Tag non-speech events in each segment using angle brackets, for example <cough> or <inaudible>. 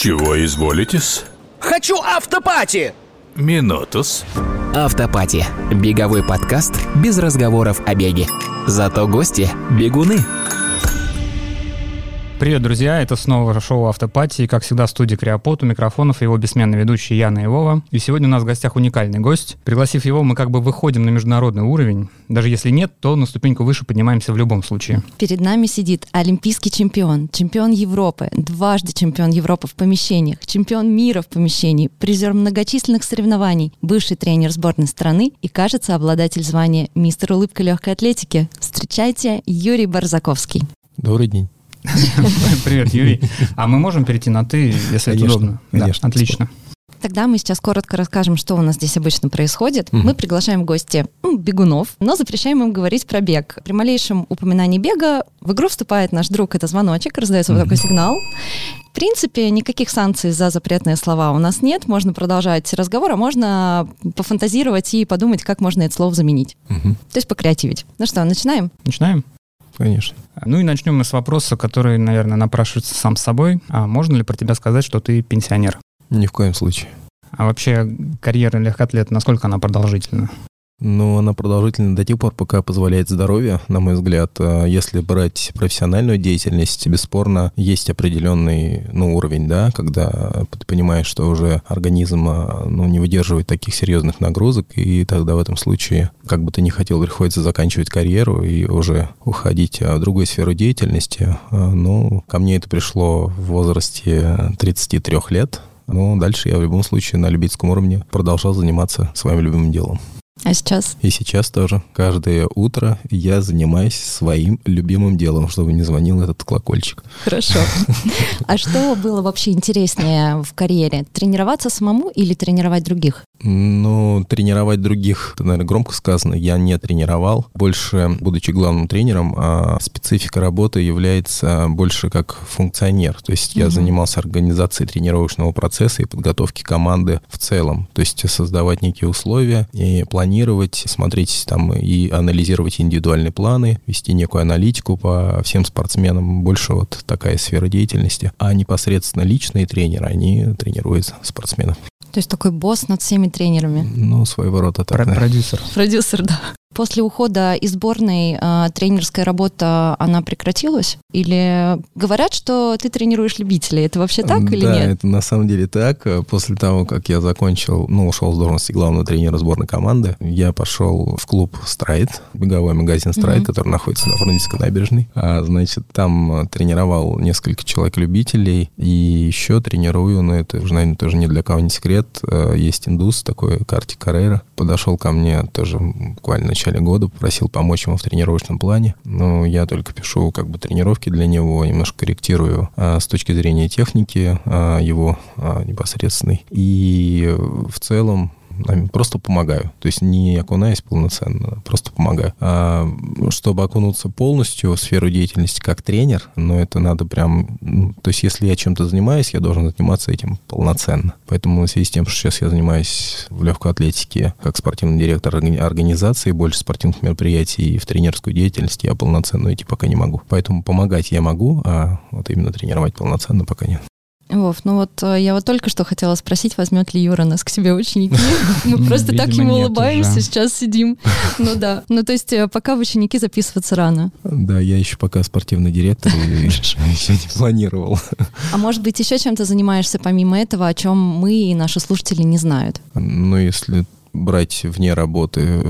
Чего изволитесь? Хочу автопати! Минутус. Автопати. Беговой подкаст без разговоров о беге. Зато гости – бегуны. Привет, друзья! Это снова шоу «Автопати». И, как всегда, в студии Криопот, у микрофонов его бессменный ведущий Яна Ивова. И сегодня у нас в гостях уникальный гость. Пригласив его, мы как бы выходим на международный уровень. Даже если нет, то на ступеньку выше поднимаемся в любом случае. Перед нами сидит олимпийский чемпион, чемпион Европы, дважды чемпион Европы в помещениях, чемпион мира в помещении, призер многочисленных соревнований, бывший тренер сборной страны и, кажется, обладатель звания «Мистер улыбка легкой атлетики». Встречайте, Юрий Барзаковский. Добрый день. <laughs> Привет, Юрий. А мы можем перейти на «ты», если это удобно? конечно, отлично. Тогда мы сейчас коротко расскажем, что у нас здесь обычно происходит. Мы приглашаем в гости м, бегунов, но запрещаем им говорить про бег. При малейшем упоминании бега в игру вступает наш друг, это звоночек, раздается вот такой сигнал. В принципе, никаких санкций за запретные слова у нас нет. Можно продолжать разговор, а можно пофантазировать и подумать, как можно это слово заменить. Мгм. То есть покреативить. Ну что, начинаем? Начинаем? Конечно. Ну и начнем мы с вопроса, который, наверное, напрашивается сам с собой. А можно ли про тебя сказать, что ты пенсионер? Ни в коем случае. А вообще карьера легкоатлета, насколько она продолжительна? Но она продолжительна до тех пор, пока позволяет здоровье, на мой взгляд. А Если брать профессиональную деятельность, бесспорно, есть определенный ну, уровень, да, когда ты понимаешь, что уже организм а, ну, не выдерживает таких серьезных нагрузок, и тогда в этом случае, как бы ты ни хотел, приходится заканчивать карьеру и уже уходить а, в другую сферу деятельности. А, Ну, ко мне это пришло в возрасте 33 лет, но дальше я в любом случае на любительском уровне продолжал заниматься своим любимым делом. А сейчас? И сейчас тоже. Каждое утро я занимаюсь своим любимым делом, чтобы не звонил этот колокольчик. Хорошо. <laughs> А что было вообще интереснее в карьере? Тренироваться самому или тренировать других? Ну, тренировать других, это, наверное, громко сказано, я не тренировал. Больше, будучи главным тренером, а, специфика работы является больше как функционер. То есть я Мгм. занимался организацией тренировочного процесса и подготовки команды в целом. То есть создавать некие условия и планировать, смотреть там и анализировать индивидуальные планы, вести некую аналитику по всем спортсменам. Больше вот такая сфера деятельности. А непосредственно личные тренеры, они тренируют спортсменов. То есть такой босс над всеми тренерами. Ну, своего рода так. Про- да. Продюсер. Продюсер, да. После ухода из сборной э, тренерская работа, она прекратилась? Или говорят, что ты тренируешь любителей? Это вообще так или да, нет? это на самом деле так. После того, как я закончил, ну, ушел с должности главного тренера сборной команды, я пошел в клуб «Страйт», беговой магазин «Страйт», Мгм. который находится на Фрунзенской набережной. А, значит, там э, тренировал несколько человек-любителей и еще тренирую, но это уже, наверное, тоже ни для кого не секрет. Э, Есть индус такой, Карти Каррера. Подошел ко мне тоже буквально в начале года, попросил помочь ему в тренировочном плане. Но я только пишу как бы тренировки для него, немножко корректирую а, с точки зрения техники а, его а, непосредственной. И в целом просто помогаю. То есть не окунаюсь полноценно, просто помогаю. А, чтобы окунуться полностью в сферу деятельности как тренер, но это надо прям... ну, То есть если я чем-то занимаюсь, я должен заниматься этим полноценно. Поэтому в связи с тем, что сейчас я занимаюсь в легкой атлетике как спортивный директор органи- организации, больше спортивных мероприятий и в тренерскую деятельность, я полноценно идти пока не могу. Поэтому помогать я могу, а вот именно тренировать полноценно пока нет. Вов, ну вот э, я вот только что хотела спросить, возьмет ли Юра нас к себе ученики. <laughs> Мы просто так ему улыбаемся, сейчас сидим. Ну да. Ну то есть э, пока в ученики записываться рано. Да, я еще пока спортивный директор и <laughs> <laughs> еще не планировал. А может быть, еще чем-то занимаешься помимо этого, о чем мы и наши слушатели не знают? Ну, если брать вне работы,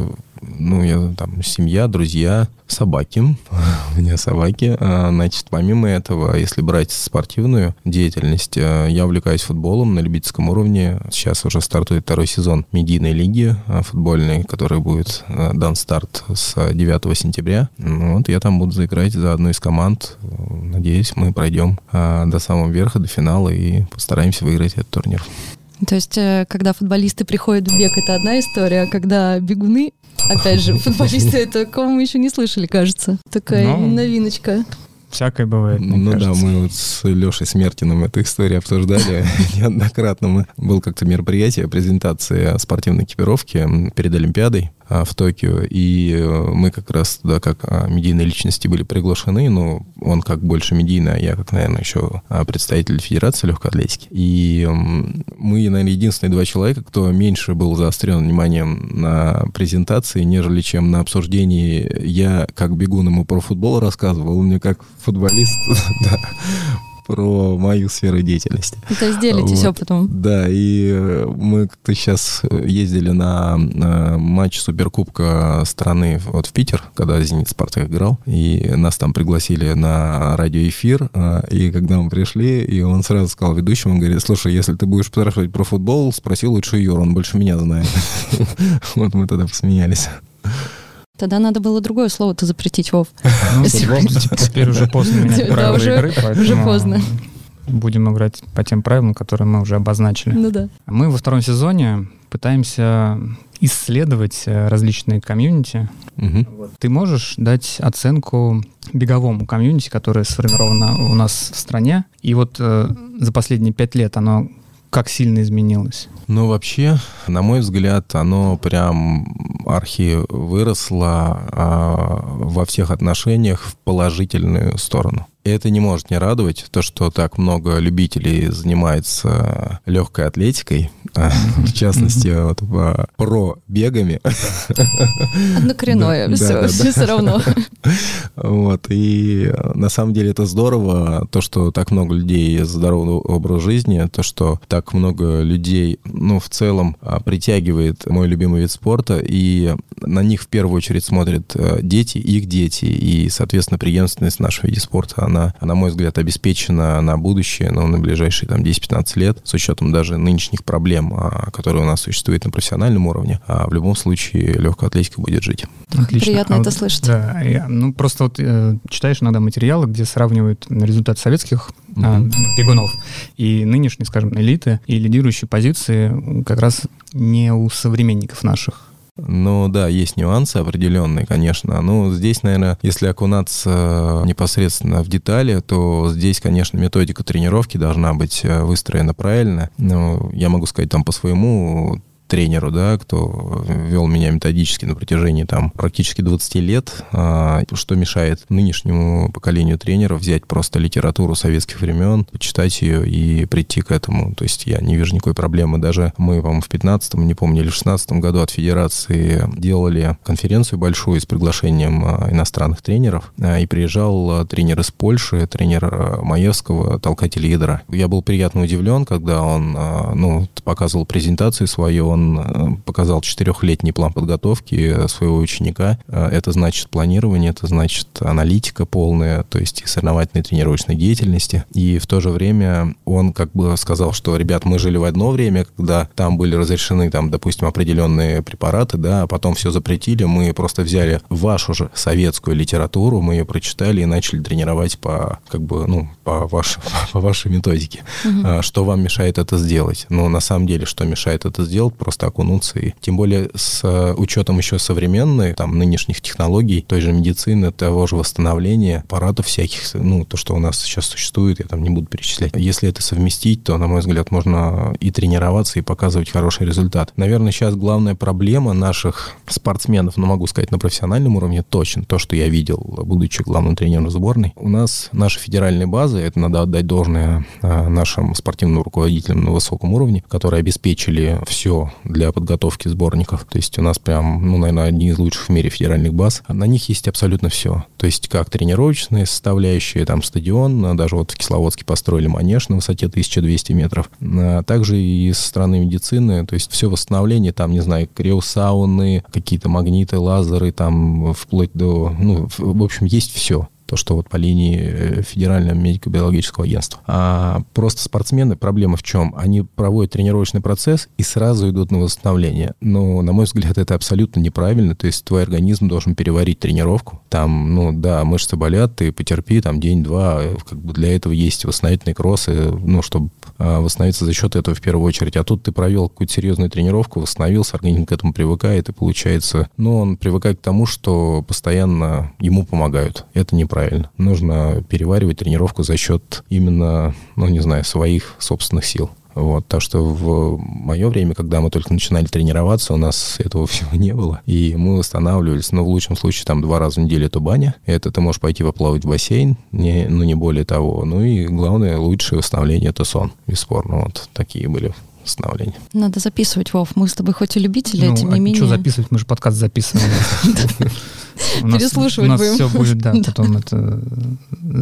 ну, я там, семья, друзья, собаки. <laughs> У меня собаки. А, Значит, помимо этого, если брать спортивную деятельность, а, я увлекаюсь футболом на любительском уровне. Сейчас уже стартует второй сезон медийной лиги а, футбольной, который будет а, дан старт с 9 сентября. Ну, Вот я там буду играть за одну из команд. Надеюсь, мы пройдем до самого верха, до финала и постараемся выиграть этот турнир. То есть, э, когда футболисты приходят в бег, это одна история, а когда бегуны, опять же, <laughs> футболисты, это такого мы еще не слышали, кажется. Такая Ну, новиночка. Всякое бывает, мне Ну да, кажется. мы вот с Лешей Смертиным эту историю обсуждали <laughs> неоднократно. Мы был как-то мероприятие, презентация спортивной экипировки перед Олимпиадой. А, в Токио, и э, мы как раз туда как а, медийные личности были приглашены, но он как больше медийный, а я как, наверное, еще а, представитель Федерации легкой атлетики. И мы, наверное, единственные два человека, кто меньше был заострен вниманием на презентации, нежели чем на обсуждении. Я как бегун ему про футбол рассказывал, он мне как футболист <laughs> про мою сферу деятельности. То есть делитесь вот. опытом. Да, и э, мы как-то сейчас ездили на, на матч Суперкубка страны вот в Питер, когда «Зенит» «Спартак» играл, и нас там пригласили на радиоэфир, э, и когда мы пришли, и он сразу сказал ведущему, он говорит, слушай, если ты будешь спрашивать про футбол, спроси лучше Юр, он больше меня знает. <laughs> Вот мы тогда посмеялись. Тогда надо было другое слово-то запретить, Вов. <laughs> Ну, теперь уже поздно менять правила игры, Уже поздно. Будем играть по тем правилам, которые мы уже обозначили. Ну да. Мы во втором сезоне пытаемся исследовать э, различные комьюнити. Угу. Ты можешь дать оценку беговому комьюнити, которое сформировано у нас в стране, и вот э, за последние пять лет оно как сильно изменилось? Ну, вообще, на мой взгляд, оно прям архи выросло а, во всех отношениях в положительную сторону. И это не может не радовать, то, что так много любителей занимается легкой атлетикой, а, в частности, вот, про бегами. Однокоренное, все, все равно. Вот, и на самом деле это здорово, то, что так много людей здорового образа жизни, то, что так много людей, ну, в целом а, притягивает мой любимый вид спорта, и на них в первую очередь смотрят э, дети, их дети, и, соответственно, преемственность нашего вида спорта, она, на мой взгляд, обеспечена на будущее, но на ближайшие там 10-15 лет, с учетом даже нынешних проблем, а, которые у нас существуют на профессиональном уровне, а в любом случае легкая атлетика будет жить. Отлично. Приятно а это вот, слышать. Да, я, ну просто вот э, читаешь иногда материалы, где сравнивают результат советских mm-hmm. э, бегунов и нынешней, скажем, элиты, и лидирующие позиции как раз не у современников наших. Ну да, есть нюансы определенные, конечно. Ну, здесь, наверное, если окунаться непосредственно в детали, то здесь, конечно, методика тренировки должна быть э, выстроена правильно. Ну, я могу сказать там по своему тренеру, да, кто вел меня методически на протяжении там практически 20 лет, а, что мешает нынешнему поколению тренеров взять просто литературу советских времен, почитать ее и прийти к этому. То есть я не вижу никакой проблемы. Даже мы, по-моему, в 15-м, не помню, или в 16 году от Федерации делали конференцию большую с приглашением а, иностранных тренеров, а, и приезжал тренер из Польши, тренер Маевского, толкатель ядра. Я был приятно удивлен, когда он ну, показывал презентацию свою, он э, показал четырехлетний план подготовки своего ученика. Э, это значит планирование, это значит аналитика полная, то есть и соревновательной тренировочной деятельности. И в то же время он как бы сказал, что, ребят, мы жили в одно время, когда там были разрешены, там, допустим, определенные препараты, да, а потом все запретили, мы просто взяли вашу же советскую литературу, мы ее прочитали и начали тренировать по, как бы, ну, по, ваш, <laughs> по вашей методике. Угу. Что вам мешает это сделать? Ну, на самом деле, что мешает это сделать? Просто окунуться. И тем более с э, учетом еще современной, там, нынешних технологий, той же медицины, того же восстановления, аппаратов всяких, ну, то, что у нас сейчас существует, я там не буду перечислять. Если это совместить, то, на мой взгляд, можно и тренироваться, и показывать хороший результат. Наверное, сейчас главная проблема наших спортсменов, ну, могу сказать, на профессиональном уровне точно, то, что я видел, будучи главным тренером сборной, у нас наши федеральные базы, это надо отдать должное э, нашим спортивным руководителям на высоком уровне, которые обеспечили все для подготовки сборников. То есть у нас прям, ну, наверное, одни из лучших в мире федеральных баз. На них есть абсолютно все. То есть как тренировочные составляющие, там стадион, а даже вот в Кисловодске построили манеж на высоте 1200 метров. А также и со стороны медицины, то есть все восстановление, там, не знаю, криосауны, какие-то магниты, лазеры, там, вплоть до, ну, в общем, есть все то, что вот по линии э, Федерального медико-биологического агентства. А просто спортсмены, проблема в чем? Они проводят тренировочный процесс и сразу идут на восстановление. Но, на мой взгляд, это абсолютно неправильно. То есть твой организм должен переварить тренировку. Там, ну да, мышцы болят, ты потерпи там день-два. Как бы для этого есть восстановительные кроссы, ну, чтобы а, восстановиться за счет этого в первую очередь. А тут ты провел какую-то серьезную тренировку, восстановился, организм к этому привыкает, и получается, ну, он привыкает к тому, что постоянно ему помогают. Это неправильно неправильно. Нужно переваривать тренировку за счет именно, ну, не знаю, своих собственных сил. Вот, так что в мое время, когда мы только начинали тренироваться, у нас этого <laughs> всего не было. И мы восстанавливались, но в лучшем случае там два раза в неделю это баня. Это ты можешь пойти поплавать в бассейн, не, ну не более того. Ну и главное, лучшее восстановление это сон, бесспорно. Вот такие были восстановления. Надо записывать, Вов. Мы с тобой хоть и любители, Ну, тем не а менее. что записывать? Мы же подкаст записываем. <laughs> Переслушивать У нас будем. все будет, <laughs> да, потом это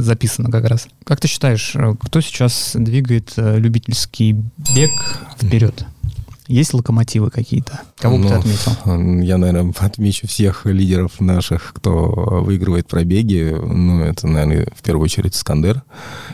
записано как раз. Как ты считаешь, э, кто сейчас двигает э, любительский бег вперед? Есть локомотивы какие-то? Кого бы ты Ну, отметил? Я, наверное, <laughs> отмечу всех лидеров наших, кто выигрывает пробеги. Ну, это, наверное, в первую очередь Искандер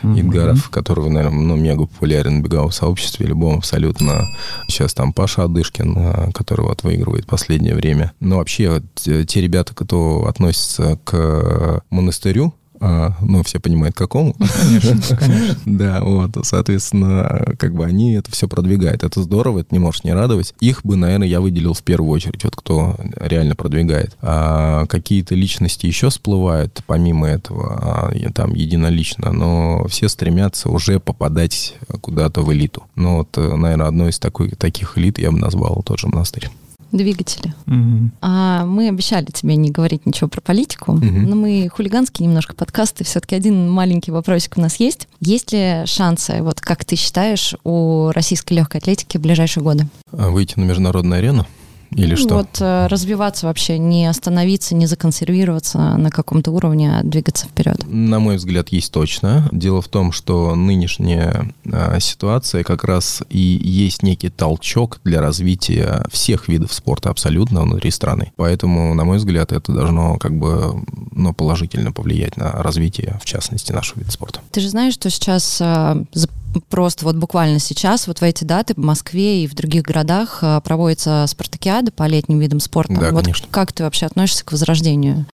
Идгаров, который, наверное, ну, мега популярен в беговом сообществе, любом абсолютно. Сейчас там Паша Адышкин, а, который вот выигрывает последнее время. Но вообще вот, э, те ребята, кто относится к монастырю, а, ну, все понимают, какому. Конечно, конечно. <laughs> Да, вот, соответственно, как бы они это все продвигают. Это здорово, это не может не радовать. Их бы, наверное, я выделил в первую очередь, вот кто реально продвигает. А какие-то личности еще всплывают помимо этого, а, там единолично, но все стремятся уже попадать куда-то в элиту. Ну, вот, наверное, одной из такой, таких элит я бы назвал тот же монастырь. Двигатели. Мгм. А мы обещали тебе не говорить ничего про политику, Мгм. но мы хулиганские немножко подкасты. Все-таки один маленький вопросик у нас есть. Есть ли шансы, вот как ты считаешь, у российской легкой атлетики в ближайшие годы? Выйти на международную арену? Или что? Вот э, развиваться вообще, не остановиться, не законсервироваться на каком-то уровне, а двигаться вперед. На мой взгляд, есть точно. Дело в том, что нынешняя а, ситуация как раз и есть некий толчок для развития всех видов спорта абсолютно внутри страны. Поэтому, на мой взгляд, это должно как бы ну, положительно повлиять на развитие, в частности, нашего вида спорта. Ты же знаешь, что сейчас за- просто вот буквально сейчас, вот в эти даты в Москве и в других городах э, проводится спартакиада по летним видам спорта. Да, вот конечно. как ты вообще относишься к возрождению?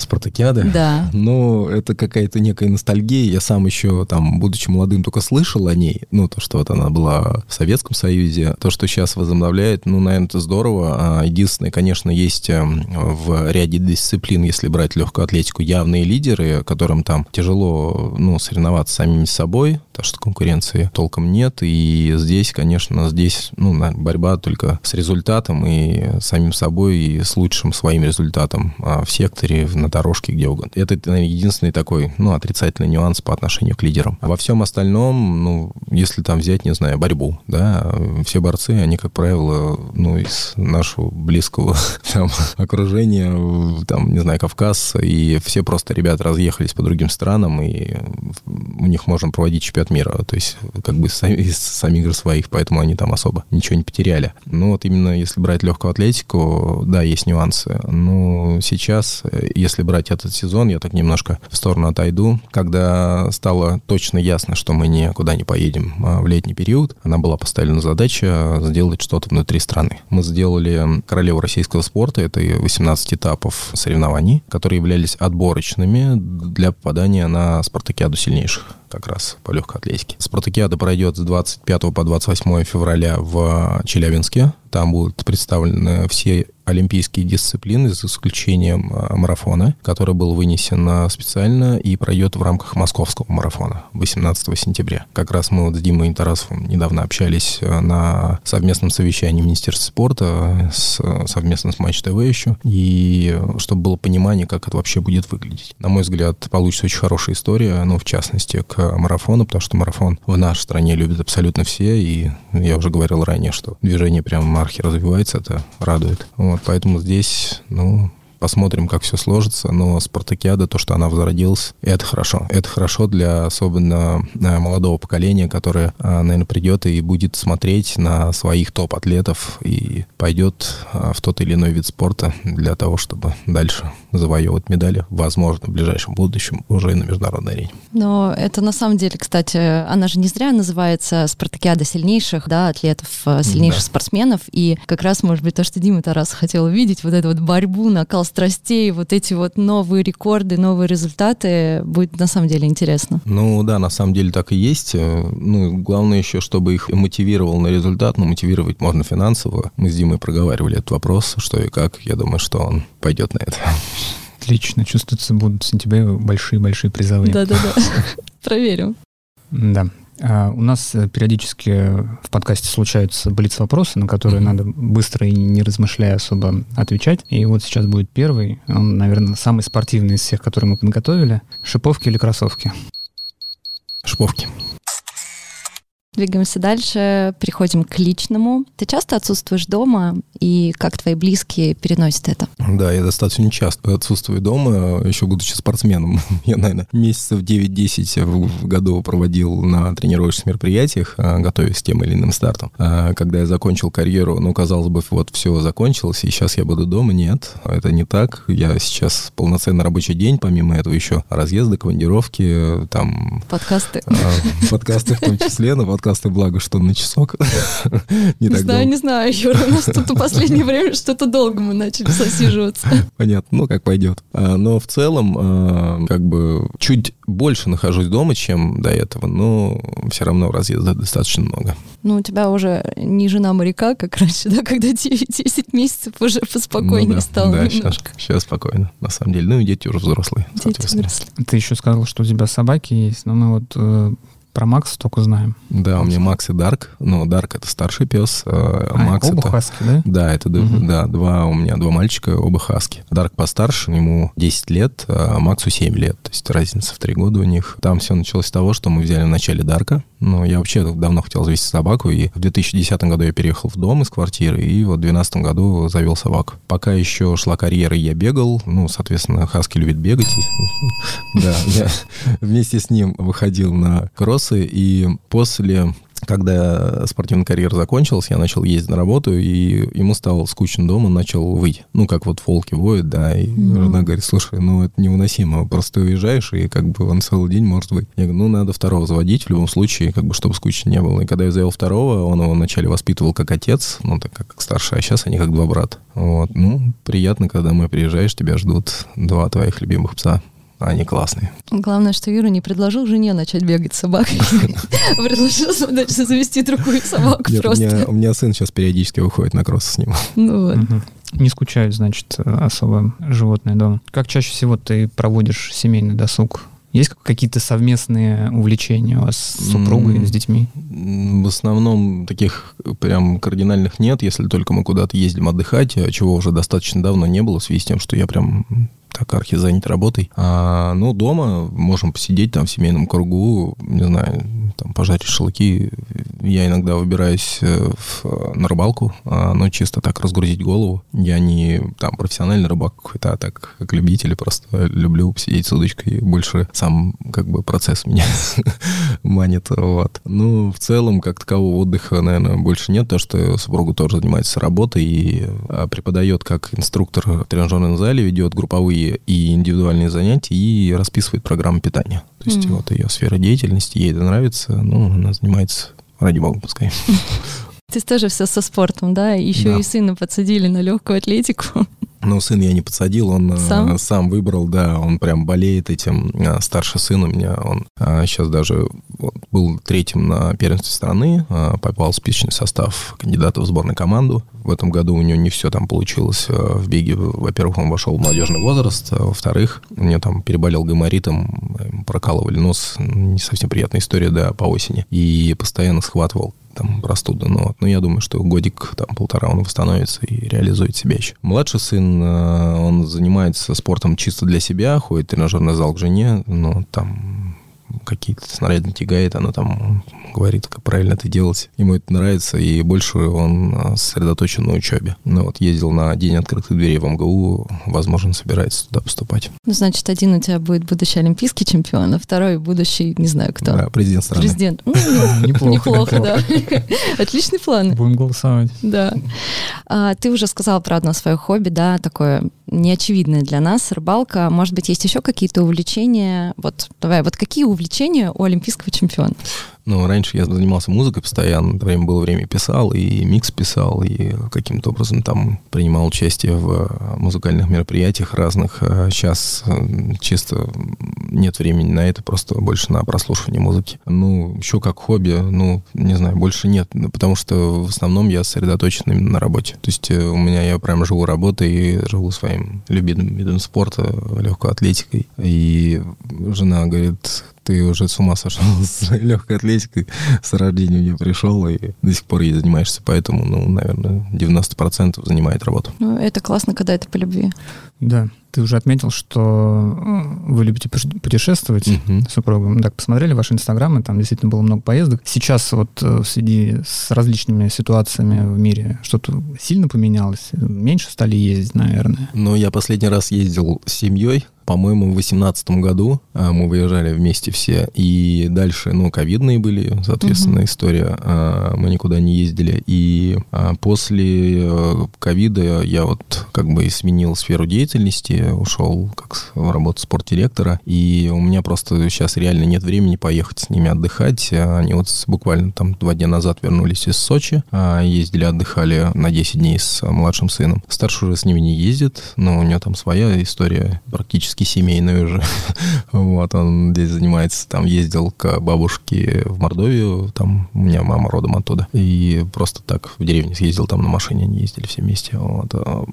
Спартакиады? Да. Ну, это какая-то некая ностальгия. Я сам еще, там, будучи молодым, только слышал о ней. Ну, то, что вот она была в Советском Союзе. То, что сейчас возобновляет, ну, наверное, это здорово. А, Единственное, конечно, есть эм, в ряде дисциплин, если брать легкую атлетику, явные лидеры, которым там тяжело, ну, соревноваться самими собой, потому что конкуренции толком нет. И здесь, конечно, здесь, ну, борьба только с результатом и самим собой, и с лучшим своим результатом а, в секторе, на дорожке, где угодно. Это, наверное, единственный такой, ну, отрицательный нюанс по отношению к лидерам. А во всем остальном, ну, если там взять, не знаю, борьбу, да, все борцы, они, как правило, ну, из нашего близкого <laughs> там окружения, там, не знаю, Кавказ, и все просто ребята разъехались по другим странам, и у них можно проводить чемпионат мира, то есть как бы сами, из самих игр своих, поэтому они там особо ничего не потеряли. Но вот именно если брать легкую атлетику, да, есть нюансы. Но сейчас, э, если брать этот сезон, я так немножко в сторону отойду, когда стало точно ясно, что мы никуда не поедем а, в летний период, она была поставлена задача сделать что-то внутри страны. Мы сделали королеву российского спорта, это и 18 этапов соревнований, которые являлись отборочными для попадания на спартакиаду сильнейших как раз по легкой атлетике. Спартакиада пройдет с 25 по 28 февраля в Челябинске. Там будут представлены все олимпийские дисциплины, за исключением а, марафона, который был вынесен а, специально и пройдет в рамках московского марафона 18 сентября. Как раз мы вот с Димой Тарасовым недавно общались а, на совместном совещании Министерства спорта с, совместно с Матч ТВ еще, и чтобы было понимание, как это вообще будет выглядеть. На мой взгляд, получится очень хорошая история, ну, в частности, к марафону, потому что марафон в нашей стране любят абсолютно все, и я уже говорил ранее, что движение прямо мархи развивается, это радует. Вот, поэтому здесь, ну, Посмотрим, как все сложится, но Спартакиада, то, что она возродилась, это хорошо. Это хорошо для особенно э, молодого поколения, которое, э, наверное, придет и будет смотреть на своих топ-атлетов и пойдет э, в тот или иной вид спорта для того, чтобы дальше завоевывать медали, возможно, в ближайшем будущем уже и на международной арене. Но это на самом деле, кстати, она же не зря называется спартакиада сильнейших, да, атлетов, сильнейших Да. спортсменов. И как раз, может быть, то, что Дима Тарас хотел увидеть, вот эту вот борьбу, накал страстей, вот эти вот новые рекорды, новые результаты, будет на самом деле интересно. Ну да, на самом деле так и есть. Э, Ну, главное еще, чтобы их мотивировал на результат. Ну, мотивировать можно финансово. Мы с Димой проговаривали этот вопрос, что и как. Я думаю, что он пойдет на это. Отлично, чувствуется, будут в сентябре большие-большие призовые. Да-да-да. <laughs> Проверим. Да. А, у нас э, периодически в подкасте случаются блиц-вопросы, на которые надо быстро и не размышляя особо отвечать. И вот сейчас будет первый, он, наверное, самый спортивный из всех, которые мы подготовили. Шиповки или кроссовки? Шиповки. Двигаемся дальше, переходим к личному. Ты часто отсутствуешь дома, и как твои близкие переносят это? Да, я достаточно часто отсутствую дома, еще будучи спортсменом. <laughs> Я, наверное, месяцев 9-10 в году проводил на тренировочных мероприятиях, а, готовясь к тем или иным стартам. А когда я закончил карьеру, ну, казалось бы, вот все закончилось, и сейчас я буду дома. Нет, это не так. Я сейчас полноценный рабочий день, помимо этого еще разъезды, командировки, там... Подкасты. А, подкасты в том числе, но подкасты, благо, что на часок. <laughs> Не знаю, не знаю, Юра, у нас тут в последнее время что-то долго мы начали засиживаться. <laughs> Понятно, ну как пойдет. А, но в целом, а, как бы, чуть больше нахожусь дома, чем до этого, но все равно разъезда достаточно много. Ну, у тебя уже не жена моряка, как раньше, да, когда 9-10 месяцев уже поспокойнее ну, да, стало да, немножко. Сейчас, сейчас спокойно, на самом деле. Ну и дети уже взрослые, Дети выросли. Ты еще сказал, что у тебя собаки есть, но мы вот э, про Макса только знаем. Да, у меня Макс и Дарк. Ну, Дарк это старший пес, а, А, Макс оба это... хаски, да? Да, это Мгм. да, два у меня, два мальчика, оба хаски. Дарк постарше, ему 10 лет, а Максу 7 лет. То есть разница в 3 года у них. Там все началось с того, что мы взяли в начале Дарка. Ну, я вообще давно хотел завести собаку, и в 2010 году я переехал в дом из квартиры, и вот в 2012 году завел собаку. Пока еще шла карьера, и я бегал. Ну, соответственно, хаски любит бегать. <laughs> Да, я <laughs> вместе с ним выходил на кроссы, и после когда спортивная карьера закончилась, я начал ездить на работу, и ему стало скучно дома, он начал выть. Ну, как вот волки воют, да, и Мгм. жена говорит, слушай, ну, это невыносимо, просто ты уезжаешь, и как бы он целый день может выть. Я говорю, ну, надо второго заводить в любом случае, как бы, чтобы скучно не было. И когда я завел второго, он его вначале воспитывал как отец, ну, так как старший, а сейчас они как два брата. Вот, ну, приятно, когда домой приезжаешь, тебя ждут два твоих любимых пса. Они классные. Главное, что Юра не предложил жене начать бегать с собакой. <laughs> Предложил дальше завести другую собаку просто. у меня сын сейчас периодически выходит на кросс с ним. Ну вот. Не скучают, значит, особо животные дома. Как чаще всего ты проводишь семейный досуг? Есть какие-то совместные увлечения у вас с супругой, М. с детьми? В основном таких прям кардинальных нет, если только мы куда-то ездим отдыхать, а чего уже достаточно давно не было, в связи с тем, что я прям так архи занят работой. А, ну, дома можем посидеть там в семейном кругу, не знаю, там пожарить шашлыки. Я иногда выбираюсь э, в- на рыбалку, а, но чисто так разгрузить голову. Я не там профессиональный рыбак какой-то, а так как любитель, просто люблю посидеть с удочкой. Больше сам как бы процесс <laughs> меня манит. Вот. Ну, в целом, как такового отдыха, наверное, больше нет, потому что супруга тоже занимается работой и а, преподает как инструктор в тренажерном зале, ведет групповые и индивидуальные занятия и расписывает программу питания. То есть Мгм. вот ее сфера деятельности, ей это нравится, ну, она занимается, ради бога, пускай. <laughs> Ты тоже все со спортом, да? Еще Да. и сына подсадили на легкую атлетику. Ну, сын я не подсадил, он э, Сам? сам, выбрал, да, он прям болеет этим. А, Старший сын у меня, он сейчас даже вот был третьим на первенстве страны, попал в списочный состав кандидата в сборную команду. В этом году у него не все там получилось э, в беге. Во-первых, он вошел в молодежный возраст, а во-вторых, у него там переболел гайморитом, прокалывали нос, не совсем приятная история, да, по осени, и постоянно схватывал там простуду. Но, вот, ну, я думаю, что годик, там, полтора он восстановится и реализует себя еще. Младший сын, э, он занимается спортом чисто для себя, ходит в тренажерный зал к жене, но там какие-то снаряды тягает, она там говорит, как правильно это делать. Ему это нравится, и больше он а, сосредоточен на учебе. Ну вот, ездил на День открытых дверей в МГУ, возможно, собирается туда поступать. Ну, значит, один у тебя будет будущий олимпийский чемпион, а второй будущий, не знаю кто. Да, президент страны. Президент. Ну, <laughs> Неплохо. Неплохо, да. <laughs> Отличный план. Будем голосовать. Да. А, ты уже сказал про одно свое хобби, да, такое неочевидное для нас, рыбалка. Может быть, есть еще какие-то увлечения? Вот, давай, вот какие увлечения у олимпийского чемпиона? Ну, раньше я занимался музыкой постоянно, время было время писал, и микс писал, и каким-то образом там принимал участие в э, музыкальных мероприятиях разных. А Сейчас э, чисто нет времени на это, просто больше на прослушивание музыки. Ну, еще как хобби, ну, не знаю, больше нет, потому что в основном я сосредоточен именно на работе. То есть э, у меня я прям живу работой и живу своим любимым видом спорта, легкой атлетикой. И жена говорит, ты уже с ума сошел <laughs> с легкой атлетикой, с рождения не пришел и до сих пор ей занимаешься, поэтому, ну, наверное, 90% занимает работу. Ну, это классно, когда это по любви. Да. Ты уже отметил, что э, вы любите путешествовать Мгм. с супругом. Так, посмотрели ваши инстаграмы, там действительно было много поездок. Сейчас вот э, в связи с различными ситуациями в мире что-то сильно поменялось? Меньше стали ездить, наверное. Ну, я последний раз ездил с семьей, по-моему, в 2018 году а, мы выезжали вместе все, и дальше, ну, ковидные были, соответственно, Мгм. история, а, мы никуда не ездили, и а, после э, ковида я вот как бы сменил сферу деятельности, ушел как в работу спортдиректора, и у меня просто сейчас реально нет времени поехать с ними отдыхать, они вот буквально там два дня назад вернулись из Сочи, ездили, отдыхали на 10 дней с а, младшим сыном. Старший уже с ними не ездит, но у него там своя история, практически семейная уже. <laughs> Вот, он здесь занимается, там ездил к бабушке в Мордовию, там у меня мама родом оттуда, и просто так в деревне съездил, там на машине они ездили все вместе. Вот. а,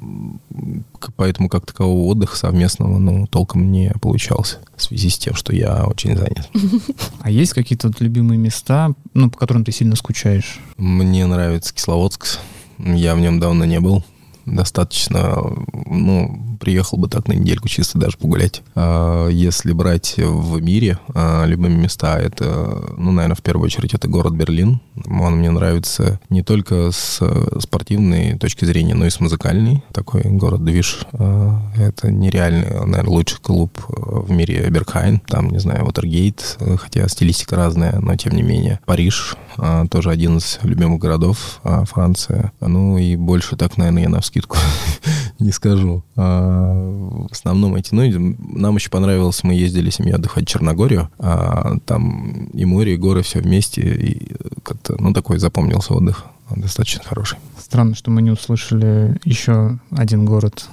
Поэтому как такового отдыха совместного, ну, толком не получался в связи с тем, что я очень занят. <laughs> А есть какие-то вот любимые места, ну, по которым ты сильно скучаешь? Мне нравится Кисловодск. Я в нем давно не был. Достаточно, ну, приехал бы так на недельку чисто даже погулять. А Если брать в мире а, любимые места, это, ну, наверное, в первую очередь это город Берлин. Он мне нравится не только с спортивной точки зрения, но и с музыкальной. Такой город-движ. А, Это нереальный, наверное, лучший клуб э, в мире Бергхайн. Там, не знаю, Вотергейт, э, хотя стилистика разная, но тем не менее. Париж а, тоже один из любимых городов а, Франция. Ну и больше так, наверное, я на вскидку <laughs> не скажу. А, В основном эти, ну, нам еще понравилось, мы ездили семьей отдыхать в Черногорию, а там и море, и горы, все вместе, и как-то, ну, такой запомнился отдых, достаточно хороший. Странно, что мы не услышали еще один город,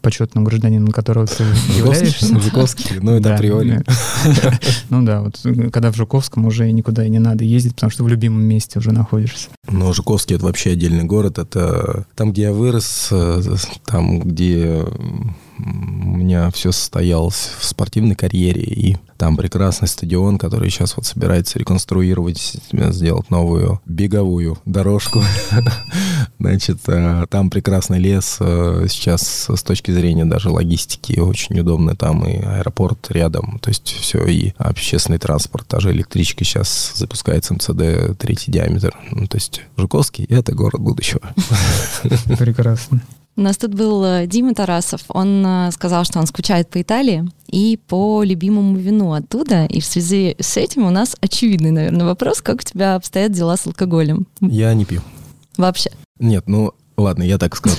почетным гражданином которого ты являешься. <laughs> Жуковский, ну, это Да. <laughs> Ну да, вот когда в Жуковском уже никуда и не надо ездить, потому что в любимом месте уже находишься. Но Жуковский это вообще отдельный город. Это там, где я вырос, э, там, где у меня все состоялось в спортивной карьере. И там прекрасный стадион, который сейчас вот собирается реконструировать, сделать новую беговую дорожку. <laughs> Значит, э, там прекрасный лес. э, Сейчас с точки зрения даже логистики очень удобно. Там и аэропорт рядом. То есть все, и общественный транспорт. Та же электричка сейчас запускается МЦД третий диаметр. Ну, то есть Жуковский — это город будущего. <laughs> Прекрасно. У нас тут был э, Дима Тарасов. Он э, сказал, что он скучает по Италии и по любимому вину оттуда. И в связи с этим у нас очевидный, наверное, вопрос, как у тебя обстоят дела с алкоголем Я не пью. вообще. Нет, ну ладно, я так скажу.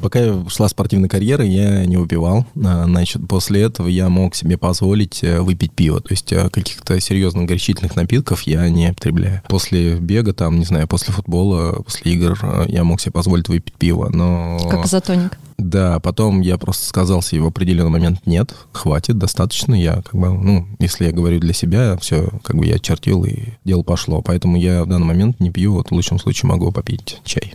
Пока я шла спортивная карьера, я не выпивал. А, Значит, после этого я мог себе позволить э, выпить пиво. То есть э, каких-то серьезных горячительных напитков я не употребляю. После бега, там, не знаю, после футбола, после игр э, я мог себе позволить выпить пиво. Но... Как изотоник. Да, потом я просто сказал себе в определенный момент, нет, хватит, достаточно. Я как бы, ну, если я говорю для себя, все, как бы я чертил и дело пошло. Поэтому я в данный момент не пью, вот в лучшем случае могу попить чай.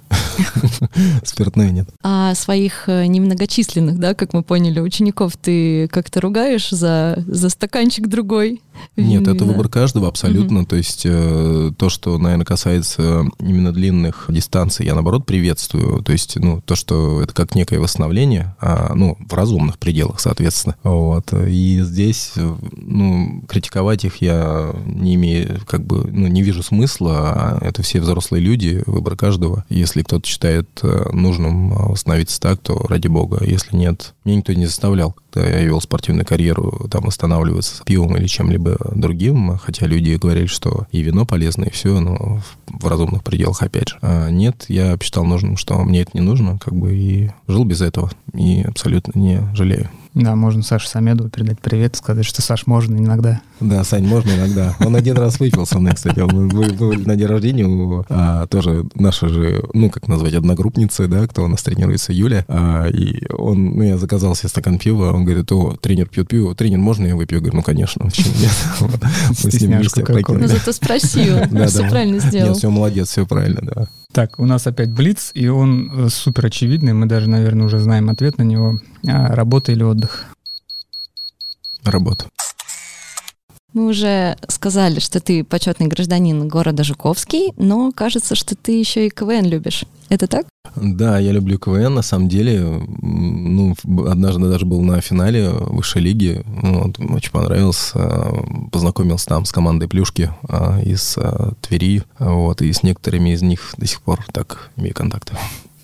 <laughs> Спиртное нет. А своих э, немногочисленных, да, как мы поняли, учеников ты как-то ругаешь за, за стаканчик другой? Нет, это выбор каждого абсолютно. То есть э, то, что, наверное, касается именно длинных дистанций, я наоборот приветствую. То есть, ну, то, что это как некое восстановление, а, ну, в разумных пределах, соответственно. Вот. И здесь, э, ну, критиковать их я не имею, как бы, ну, не вижу смысла. А Это все взрослые люди, выбор каждого. Если кто-то считает э, нужным восстановиться так, то ради бога. Если нет, меня никто не заставлял, я вел спортивную карьеру, там восстанавливаться пивом или чем-либо другим, хотя люди говорили, что и вино полезно, и все, но в разумных пределах, опять же. А нет, я посчитал нужным, что мне это не нужно, как бы и жил без этого, и абсолютно не жалею. Да, можно Саше Самедову передать привет, сказать, что Саш, можно иногда. Да, Сань, можно иногда. Он один раз выпил со мной, кстати. Мы были на день рождения у а, тоже наша же, ну, как назвать, одногруппницы, да, кто у нас тренируется, Юля. А, и он, ну, я заказал себе стакан пива, он говорит, о, тренер пьет пиво. Тренер, можно я выпью? Я говорю, ну, конечно, почему нет? <laughs> Вот. Мы с ним вместе. Ну, зато спросил, <laughs> Да, все да. правильно сделал. Нет, все, молодец, все правильно, да. Так, у нас опять Блиц, и он э, супер очевидный, мы даже, наверное, уже знаем ответ на него. А, работа или отдых? Работа. Мы уже сказали, что ты почетный гражданин города Жуковский, но кажется, что ты еще и КВН любишь. Это так? Да, я люблю КВН, на самом деле. Ну, однажды даже был на финале высшей лиги. Вот, очень понравился. Познакомился там с командой Плюшки а, из а, Твери. Вот, и с некоторыми из них до сих пор так имею контакты.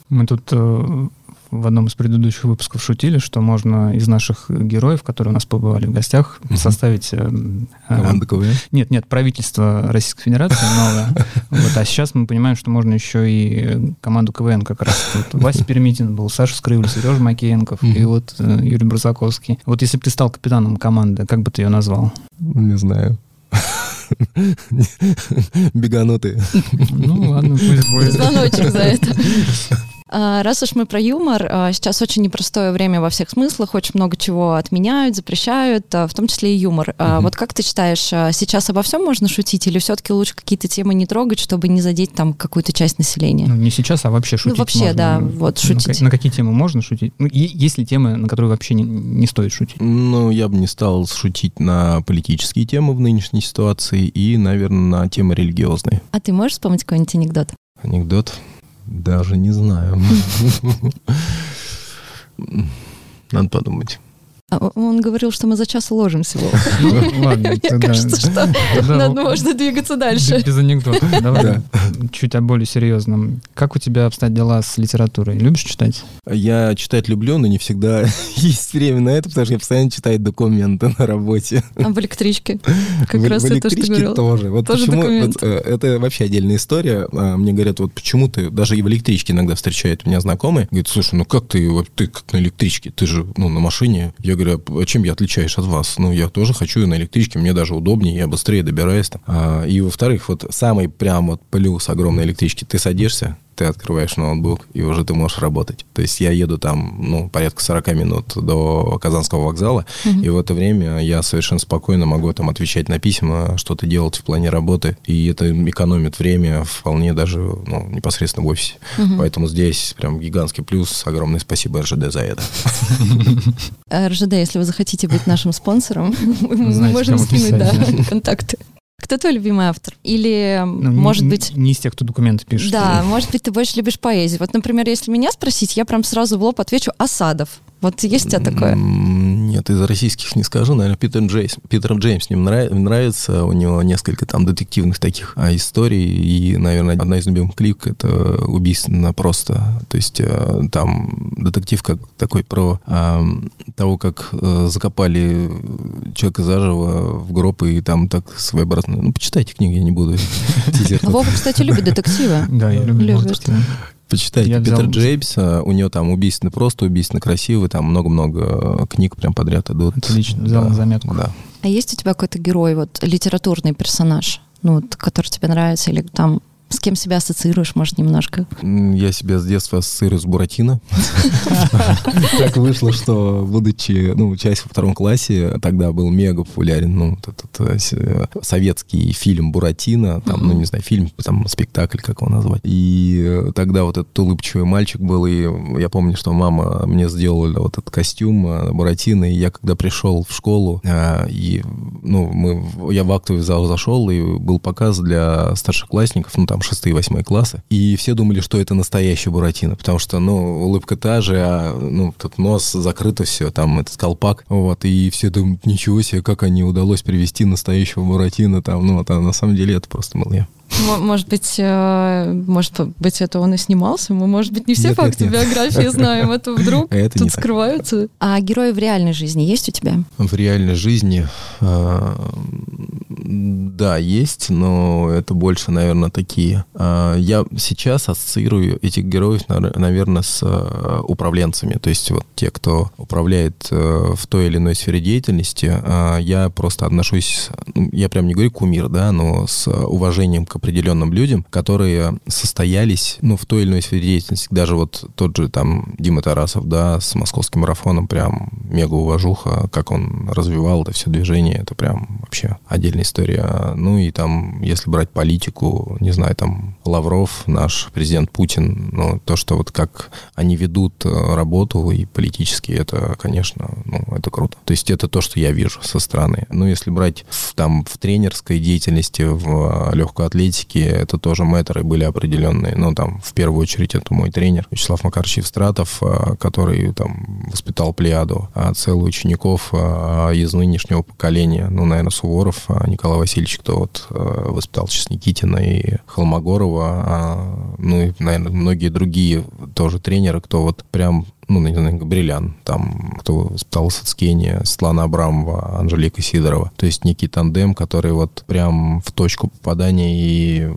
Мы тут э, в одном из предыдущих выпусков шутили, что можно из наших героев, которые у нас побывали в гостях, mm-hmm. составить... Э, э, Команда КВН? Нет, нет, правительство Российской Федерации новое. <laughs> Вот, а сейчас мы понимаем, что можно еще и команду КВН как раз. Вот Вася Перемитин был, Саша Скрывль, Сережа Макеенков mm-hmm. и вот э, Юрий Брусаковский. Вот если бы ты стал капитаном команды, как бы ты ее назвал? Не знаю. <laughs> Беганутые. Ну ладно, пусть будет. Звоночек за это. А, раз уж мы про юмор, а, сейчас очень непростое время во всех смыслах, очень много чего отменяют, запрещают, а, в том числе и юмор. Угу. Вот как ты считаешь, сейчас обо всем можно шутить или все-таки лучше какие-то темы не трогать, чтобы не задеть там какую-то часть населения? Ну, не сейчас, а вообще шутить Ну, вообще, можно. да, вот шутить. На, на какие темы можно шутить? Ну, есть ли темы, на которые вообще не, не стоит шутить? Ну, я бы не стал шутить на политические темы в нынешней ситуации и, наверное, на темы религиозные. А ты можешь вспомнить какой-нибудь анекдот? Анекдот? Даже не знаю. <laughs> <laughs> Надо подумать. А он говорил, что мы за час уложимся. <laughs> Ну, ладно, <laughs> Мне кажется, что <laughs> надо можно двигаться дальше. Без анекдотов. Давай чуть о более серьезном. Как у тебя обстоят дела с литературой? Любишь читать? Я читать люблю, но не всегда есть время на это, потому что я постоянно читаю документы на работе. А в электричке? Как раз это, что говорил. тоже. Вот почему, э, это вообще отдельная история. А, Мне говорят, вот почему ты, даже и в электричке иногда встречают меня знакомые, говорят, слушай, ну как ты, ты как на электричке, ты же, ну, на машине. Я говорю, а чем я отличаюсь от вас? Ну, я тоже хочу на электричке, мне даже удобнее, я быстрее добираюсь. Там. А, и, во-вторых, вот самый прям вот плюс огромной электрички, ты садишься, ты открываешь ноутбук, и уже ты можешь работать. То есть я еду там, ну, порядка 40 минут до Казанского вокзала, Мгм. и в это время я совершенно спокойно могу там отвечать на письма, что-то делать в плане работы, и это экономит время вполне даже, ну, непосредственно в офисе. Мгм. Поэтому здесь прям гигантский плюс. Огромное спасибо РЖД за это. <laughs> РЖД, если вы захотите быть нашим спонсором, мы можем скинуть контакты. Кто твой любимый автор? Или, Ну, может не- быть, Не из тех, кто документы пишет. да, может быть, ты больше любишь поэзию. Вот, например, если меня спросить, я прям сразу в лоб отвечу «Асадов». Вот есть у тебя такое? Нет, из российских не скажу. Наверное, Питер Джеймс. Питер Джеймс мне нрав- нравится. У него несколько там детективных таких а, историй. И, наверное, одна из любимых клик — это убийственно просто. То есть э, там детектив как такой про а, того, как э, закопали человека заживо в гроб, и там так своеобразно... Ну, почитайте книги, я не буду <laughs> Вова, кстати, любит детективы. Да, я люблю детективы. Почитайте Питер взял- Джеймс, а, у него там убийственно просто, убийственно красивый, там много-много книг прям подряд идут. Отлично, взял на заметку. Да. А есть у тебя какой-то герой, вот литературный персонаж, ну, вот, который тебе нравится, или там кем себя ассоциируешь, может, немножко? Я себя с детства ассоциирую с Буратино. <laughs> Так вышло, что, будучи, ну, учась во втором классе, тогда был мега популярен, ну, этот э, э, советский фильм «Буратино», там, ну, не знаю, фильм, там, спектакль, как его назвать. И э, тогда вот этот улыбчивый мальчик был, и я помню, что мама мне сделала вот этот костюм Буратино, и я когда пришел в школу, и, ну, мы, я в актовый зал зашел, и был показ для старшеклассников, ну, там, шестые и восьмые классы, и все думали, что это настоящий Буратино, потому что, ну, улыбка та же, а, ну, тут нос закрыто все, там, этот колпак, вот, и все думают, ничего себе, как они удалось привести настоящего Буратино, там, ну, а на самом деле это просто был я. Может быть, э, может быть, это он и снимался. Мы, может быть, не все Нет, нет, факты нет. биографии знаем, а то вдруг <laughs> Это тут скрываются. А герои в реальной жизни есть у тебя? В реальной жизни, а, да, есть, но это больше, наверное, такие. А, Я сейчас ассоциирую этих героев, наверное, с управленцами. То есть вот те, кто управляет э, в той или иной сфере деятельности, я просто отношусь, ну, я прям не говорю кумир, да, но с уважением к определенным людям, которые состоялись, ну, в той или иной сфере деятельности. Даже вот тот же там Дима Тарасов, да, с московским марафоном, прям мега уважуха, как он развивал это все движение, это прям вообще отдельная история. Ну и там, если брать политику, не знаю, там Лавров, наш президент Путин, ну, то, что вот как они ведут э, работу и политически, это, конечно, ну, это круто. То есть это то, что я вижу со стороны. Ну, если брать в, там в тренерской деятельности, в э, легкой атлетике, это тоже мэтры были определенные. Ну, там, в первую очередь, это мой тренер Вячеслав Макарович Евстратов, э, который там воспитал плеяду а целых учеников из нынешнего поколения. Ну, наверное, Суворов, Николай Васильевич, кто вот воспитал сейчас Никитина и Холмогорова, а, ну и, наверное, многие другие тоже тренеры, кто вот прям ну, не знаю, Габрилян, там, кто воспитал Сацкения, Светлана Абрамова, Анжелика Сидорова. То есть некий тандем, который вот прям в точку попадания и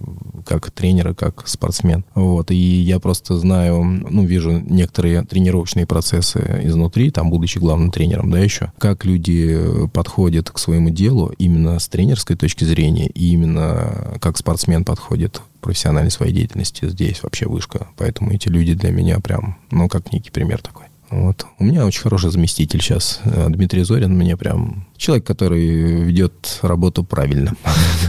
как тренер, и как спортсмен. Вот. И я просто знаю, ну, вижу некоторые тренировочные процессы изнутри, там, будучи главным тренером, да, еще, как люди подходят к своему делу именно с тренерской точки зрения, и именно как спортсмен подходит профессиональной своей деятельности здесь вообще вышка. Поэтому эти люди для меня прям, ну, как некий пример такой. Вот. У меня очень хороший заместитель сейчас. Э, Дмитрий Зорин мне прям человек, который ведет работу правильно,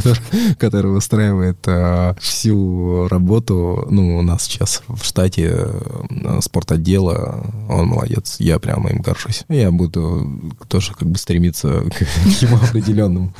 <laughs> который выстраивает э, всю работу, ну, у нас сейчас в штате э, спортотдела, он молодец, я прямо им горжусь. Я буду тоже как бы стремиться <laughs> к его определенным,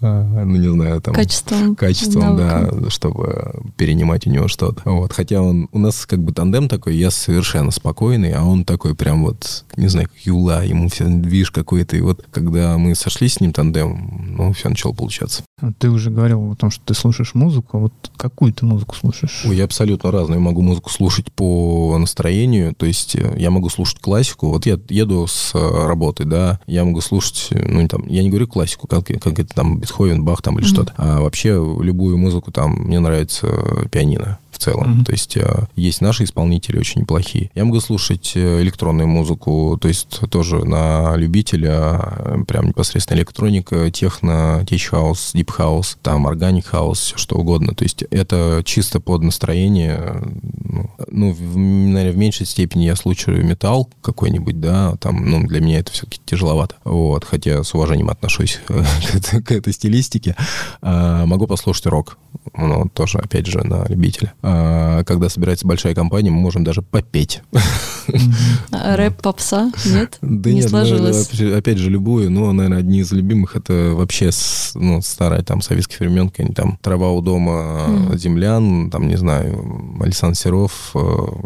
ну, не знаю, там... Качеством. Качеством, да, чтобы перенимать у него что-то. Вот, хотя он, у нас как бы тандем такой, я совершенно спокойный, а он такой прям вот, не знаю, как юла, ему все движ какой-то. И вот когда мы сошлись с ним тандем, ну, все начало получаться. Ты уже говорил о том, что ты слушаешь музыку. Вот какую ты музыку слушаешь? Ой, я абсолютно разную. Я могу музыку слушать по настроению. То есть э, я могу слушать классику. Вот я еду с э, работы, да, я могу слушать, э, ну, там, я не говорю классику, как, как это там Бетховен, Бах там или mm-hmm. что-то, а вообще любую музыку там, мне нравится пианино целом. Mm-hmm. То есть э, есть наши исполнители очень неплохие. Я могу слушать э, электронную музыку, то есть тоже на любителя, э, прям непосредственно электроника, техно, tech house, deep house, там organic house, все что угодно. То есть это чисто под настроение. Ну, ну в, наверное, в меньшей степени я слушаю металл какой-нибудь, да, там, ну, для меня это все-таки тяжеловато. Вот, хотя с уважением отношусь <laughs> к, этой стилистике. А, могу послушать рок, ну, тоже, опять же, на любителя. А, когда собирается большая компания, мы можем даже попеть. А рэп попса? Нет? Да не нет, сложилось. Ну, опять же, любую, но, наверное, одни из любимых это вообще ну, старая там советских времен, какая-нибудь там «Трава у дома». «Землян», там, не знаю, Александр Серов, э,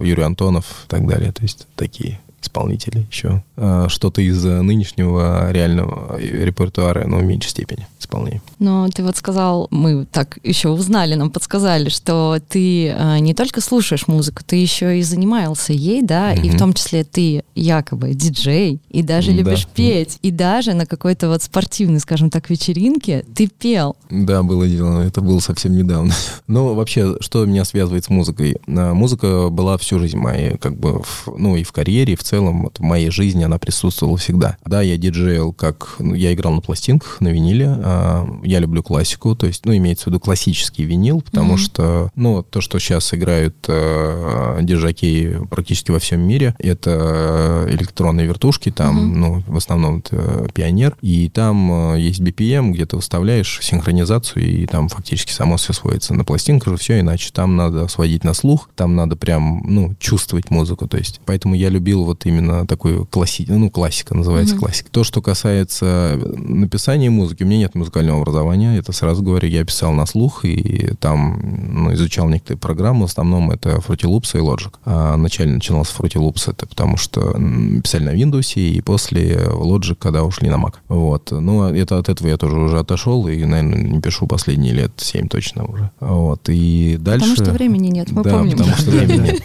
Юрий Антонов и так далее. То есть такие исполнителей еще. А, что-то из нынешнего реального репертуара, но в меньшей степени исполнения. Но ты вот сказал, мы так еще узнали, нам подсказали, что ты э, не только слушаешь музыку, ты еще и занимался ей, да, угу. и в том числе ты якобы диджей, и даже да. любишь петь, и даже на какой-то вот спортивной, скажем так, вечеринке ты пел. Да, было дело, это было совсем недавно. <laughs> Но вообще, что меня связывает с музыкой? А, музыка была всю жизнь моей, как бы, в, ну и в карьере, и в целом вот, в моей жизни она присутствовала всегда. Да, я диджейл, как ну, я играл на пластинках, на виниле, а, я люблю классику, то есть, ну, имеется в виду классический винил, потому mm-hmm. что, ну, то, что сейчас играют э, держаки практически во всем мире, это электронные вертушки, там, mm-hmm. ну, в основном это пионер, и там э, есть BPM, где ты выставляешь синхронизацию, и там фактически само все сводится. На пластинках же все иначе, там надо сводить на слух, там надо прям, ну, чувствовать музыку, то есть, поэтому я любил вот именно такую класси... ну, классика называется mm-hmm. классика. То, что касается написания музыки, у меня нет музыкального образования, это сразу говорю, я писал на слух и там ну, изучал некоторые программы, в основном это Fruity Loops и Logic. А начально начинался Fruity Loops, это потому что писали на Windows, и после Logic, когда ушли на Mac. Вот. Ну, это, от этого я тоже уже отошел, и, наверное, не пишу последние лет 7 точно уже. Вот. И дальше... Потому что времени нет, мы да, помним. потому что времени <laughs> нет.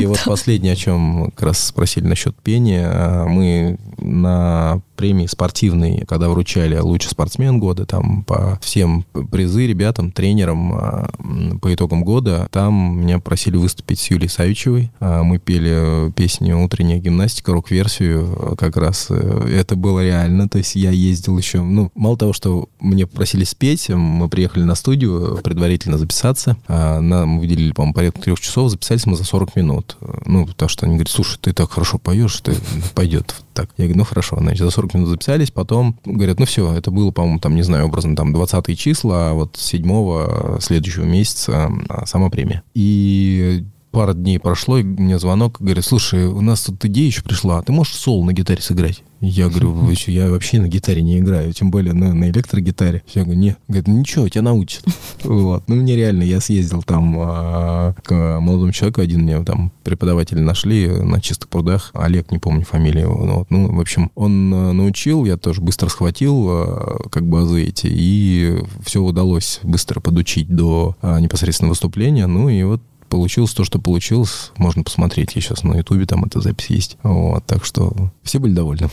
И вот последнее, о чем как раз спросили насчет пения. А, Мы на премии спортивной, когда вручали лучший спортсмен года, там по всем призы ребятам, тренерам м, по итогам года, там меня просили выступить с Юлией Савичевой. А, Мы пели песню «Утренняя гимнастика», рок-версию э, как раз. э, Это было реально, то есть я ездил еще, ну, мало того, что мне попросили спеть, мы приехали на студию предварительно записаться, нам выделили, по-моему, порядка трех часов, записались мы за 40 минут. Ну, потому что они говорят, слушай, ты так хорошо поешь, ты пойдет так. Я говорю, ну хорошо, значит, за 40 минут записались, потом говорят, ну все, это было, по-моему, там, не знаю, образно, там, 20 числа, а вот 7 следующего месяца а, сама премия. И пара дней прошло, и мне звонок, говорит, слушай, у нас тут идея еще пришла, а ты можешь соло на гитаре сыграть? Я говорю, «Вы <laughs> чё, я вообще на гитаре не играю, тем более на, на электрогитаре. Я говорю, не. Говорит, ну ничего, тебя научат. <laughs> Вот. Ну, мне реально, я съездил там а, к молодому человеку, один мне там преподаватели нашли на чистых прудах. Олег, не помню фамилию. Ну, вот. ну, в общем, он а, научил, я тоже быстро схватил а, как базы эти, и все удалось быстро подучить до а, непосредственно выступления. Ну, и вот получилось то, что получилось. Можно посмотреть. Я сейчас на Ютубе там эта запись есть. Вот, так что все были довольны.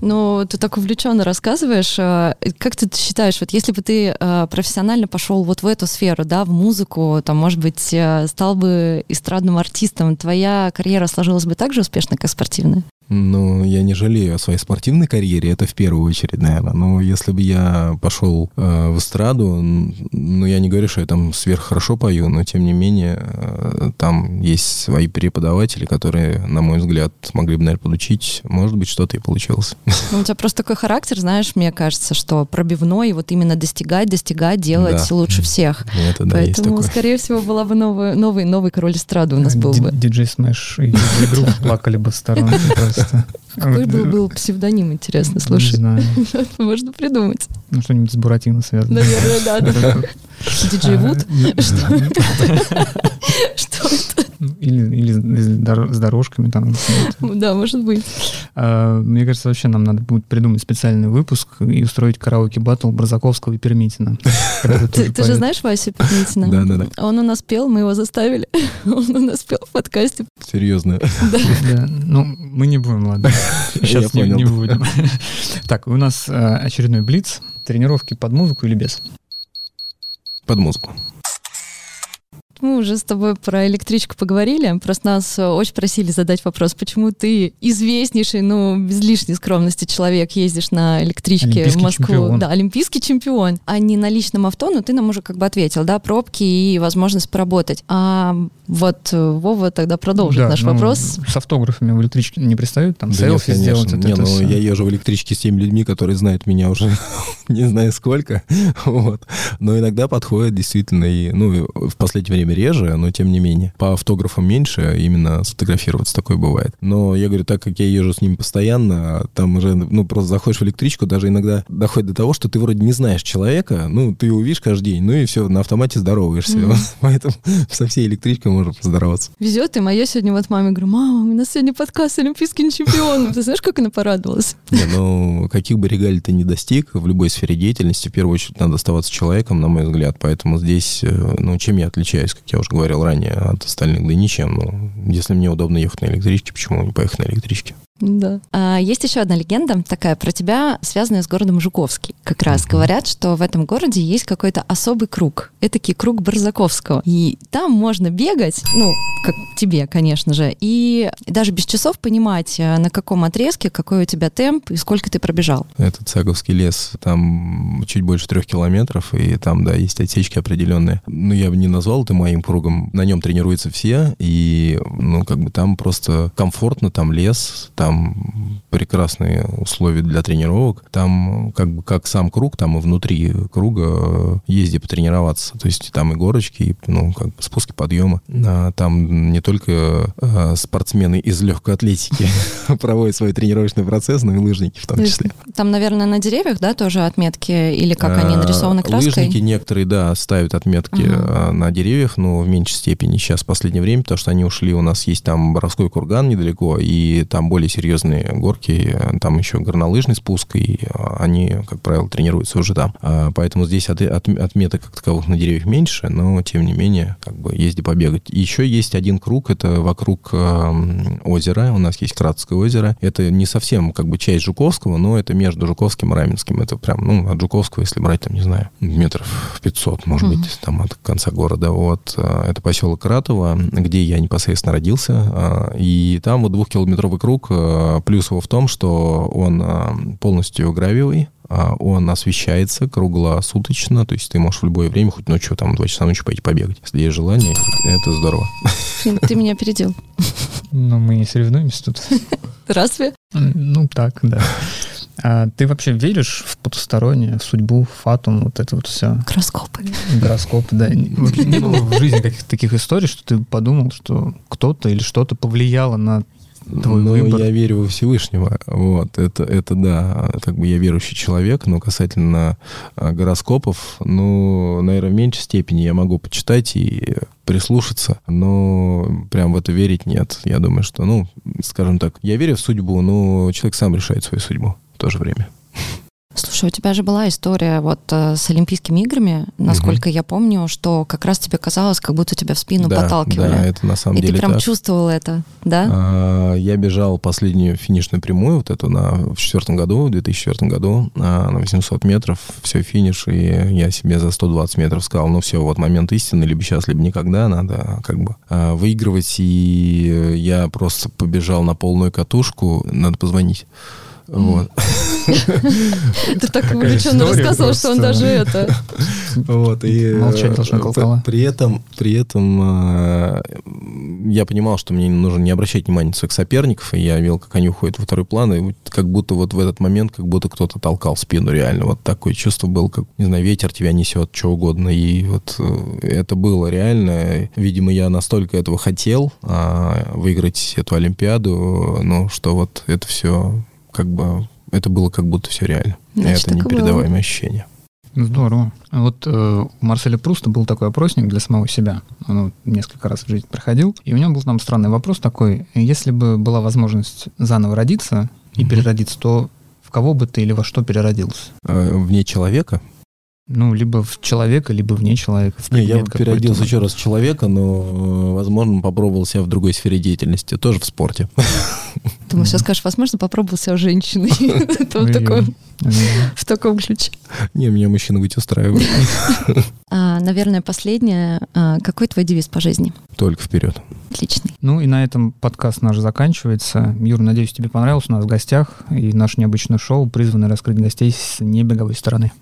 Ну, ты так увлеченно рассказываешь. а, Как ты считаешь, вот если бы ты а, профессионально пошел вот в эту сферу, да, в музыку, там, может быть, а, стал бы эстрадным артистом, твоя карьера сложилась бы так же успешно, как спортивная? Ну, я не жалею о своей спортивной карьере, это в первую очередь, наверное. Но если бы я пошел э, в эстраду, ну, я не говорю, что я там сверххорошо пою, но, тем не менее, э, там есть свои преподаватели, которые, на мой взгляд, смогли бы, наверное, подучить. Может быть, что-то и получилось. Ну, у тебя просто такой характер, знаешь, мне кажется, что пробивной, вот именно достигать, достигать, делать Да. лучше всех. <laughs> Это, да, Поэтому, скорее всего, была бы новый, новый, новый король эстрады у нас был бы. Диджей Смэш и <laughs> Грув плакали бы в сторонке <laughs> Какой был, был псевдоним, интересно, Не слушай. знаю. <laughs> Можно придумать. Ну, что-нибудь с Буратино связано. Наверное, да. <laughs> Диджей А, Wood? не- Что это? <laughs> Или, или с дор- с дорожками там. <laughs> Да, может быть. А, Мне кажется, вообще нам надо будет придумать специальный выпуск и устроить караоке батл Борзаковского и Пермитина. <laughs> Ты, же знаешь Васю Пятницына? Да, да, да. Он у нас пел, мы его заставили. <laughs> Он у нас пел в подкасте. Серьезно. Да, ну, мы не будем, ладно. Сейчас не, будем. Так, у нас э, очередной блиц. Тренировки под музыку или без? Под музыку. Мы уже с тобой про электричку поговорили. Просто нас э, очень просили задать вопрос, почему ты известнейший, ну, без лишней скромности человек, ездишь на электричке Олимпийский в Москву. чемпион. Да, олимпийский чемпион. А не на личном авто, но ты нам уже как бы ответил, да, пробки и возможность поработать. А вот э, Вова тогда продолжит Да, наш ну, Вопрос. С автографами в электричке не пристают? Там Да селфи нет, сделать? вот Не, это ну всё. я езжу в электричке с теми людьми, которые знают меня уже <laughs> не знаю сколько. <laughs> Вот. Но иногда подходят действительно и, ну, в последнее время реже, но тем не менее. По автографам меньше, именно сфотографироваться такое бывает. Но я говорю, так как я езжу с ними постоянно, там уже, ну, просто заходишь в электричку, даже иногда доходит до того, что ты вроде не знаешь человека, ну, ты его видишь каждый день, ну и все, на автомате здороваешься. Мгм. <laughs> Поэтому <laughs> со всей электричкой можно поздороваться. Везет им, а я сегодня вот маме говорю, мама, у нас сегодня подкаст с олимпийским чемпионом. Ты знаешь, как она порадовалась? <laughs> Не, ну, каких бы регалий ты ни достиг, в любой сфере деятельности, в первую очередь, надо оставаться человеком, на мой взгляд. Поэтому здесь, э, ну, чем я отличаюсь, как я уже говорил ранее, от остальных? Да ничем. Ну, если мне удобно ехать на электричке, почему не поехать на электричке? Да. А, есть еще одна легенда такая про тебя, связанная с городом Жуковский. Как раз говорят, что в этом городе есть какой-то особый круг. Этакий круг Барзаковского. И там можно бегать, ну, как тебе, конечно же, и даже без часов понимать, э, на каком отрезке, какой у тебя темп и сколько ты пробежал. Это Цаговский лес, там чуть больше трех километров, и там, да, есть отсечки определенные. Ну, я бы не назвал это моим кругом. На нем тренируются все, и, ну, как бы там просто комфортно, там лес, там прекрасные условия для тренировок. Там как бы как сам круг, там и внутри круга э, езди потренироваться. То есть там и горочки, и, ну, как бы спуски, подъемы. А там не только э, спортсмены из легкой атлетики <laughs> проводят свой тренировочный процесс, но и лыжники в том числе. Там, наверное, на деревьях, да, тоже отметки, или как они А, нарисованы краской? Лыжники некоторые, да, ставят отметки а, на деревьях, но в меньшей степени сейчас в последнее время, потому что они ушли, у нас есть там Боровской курган недалеко, и там более серьезные горки, э, там еще горнолыжный спуск, и э, они, как правило, тренируются уже там. А, поэтому здесь от, от, отметок как таковых на деревьях меньше, но, тем не менее, как бы езди побегать. Еще есть один круг, это вокруг э, озера, у нас есть Кратское озеро. Это не совсем как бы часть Жуковского, но это между Жуковским и Раменским. Это прям, ну, от Жуковского, если брать, там, не знаю, метров 500, может mm-hmm. быть, там от конца города. Вот, э, это поселок Ратово, где я непосредственно родился. Э, и там вот двухкилометровый круг. Э, плюс его в том, что он полностью гравиевый, он освещается круглосуточно, то есть ты можешь в любое время, хоть ночью, там, два часа ночи пойти побегать. Если есть желание, это здорово. Ты меня опередил. Ну, мы не соревнуемся тут. Разве? Ну, так, да. А ты вообще веришь в потустороннее, в судьбу, в фатум, вот это вот все? Гороскопы. Гороскопы, да. Вообще не было в жизни каких-то таких историй, что ты подумал, что кто-то или что-то повлияло на твой ну, выбор? я верю во Всевышнего. Вот, это, это да, как бы я верующий человек, но касательно а, гороскопов, ну, наверное, в меньшей степени я могу почитать и прислушаться, но прям в это верить нет. Я думаю, что, ну, скажем так, я верю в судьбу, но человек сам решает свою судьбу в то же время. Слушай, у тебя же была история вот э, с Олимпийскими играми, насколько угу. я помню, что как раз тебе казалось, как будто тебя в спину да, подталкивали. Да, это на самом И деле ты прям так. чувствовал это, да? А, я бежал последнюю финишную прямую, вот эту на, в четвертом году, в 2004 году, а, на 800 метров, все, финиш, и я себе за 120 метров сказал, ну все, вот момент истины, либо сейчас, либо никогда, надо как бы а, выигрывать, и я просто побежал на полную катушку, надо позвонить. Вот. Ты так увлеченно рассказывал, что он даже это... Вот, и... Молчать должна колокола. При этом, при этом э, я понимал, что мне нужно не обращать внимания на своих соперников, и я видел, как они уходят во второй план, и как будто вот в этот момент, как будто кто-то толкал спину реально. Вот такое чувство было, как, не знаю, ветер тебя несет, что угодно. И вот э, это было реально. Видимо, я настолько этого хотел, а, выиграть эту Олимпиаду, ну, что вот это все как бы это было как будто все реально. Значит, это непередаваемое ощущение. Здорово. Вот э, у Марселя Пруста был такой опросник для самого себя. Он несколько раз в жизни проходил. И у него был там странный вопрос такой. Если бы была возможность заново родиться и mm-hmm. переродиться, то в кого бы ты или во что переродился? Э, вне человека? Ну, либо в человека, либо вне человека. Не, я бы переоделся еще раз в человека, но, возможно, попробовал себя в другой сфере деятельности, тоже в спорте. <laughs> Думаю, сейчас скажешь, возможно, попробовал себя в женщиной. <laughs> В таком ключе. Не, меня мужчина быть устраивает. <laughs> А, наверное, последнее. А, какой твой девиз по жизни? Только вперед. Отличный. Ну и на этом подкаст наш заканчивается. Юр, надеюсь, тебе понравился у нас в гостях. И наше необычное шоу призвано раскрыть гостей с небеговой стороны.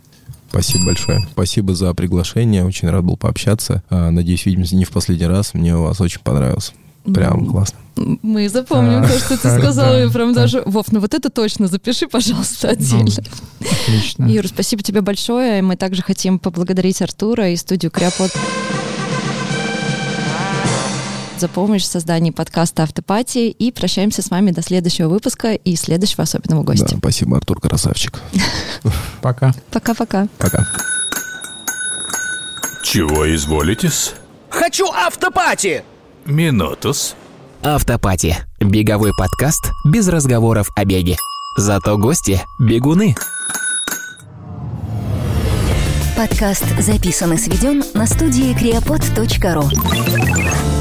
Спасибо большое. Спасибо за приглашение. Очень рад был пообщаться. А, надеюсь, видимся не в последний раз. Мне у вас очень понравилось. Прям классно. Мы запомним а, то, что ты сказал. Да, прям да. даже, Вов, ну вот это точно запиши, пожалуйста, отдельно. Ну, отлично. Юр, спасибо тебе большое. Мы также хотим поблагодарить Артура и студию Криопод за помощь в создании подкаста «Автопатии» и прощаемся с вами до следующего выпуска и следующего особенного гостя. Да, спасибо, Артур, красавчик. <laughs> Пока. Пока-пока. Пока. Чего изволитесь? Хочу автопати! Минутус. Автопати. Беговой подкаст без разговоров о беге. Зато гости – бегуны. Подкаст записан и сведен на студии creapod.ru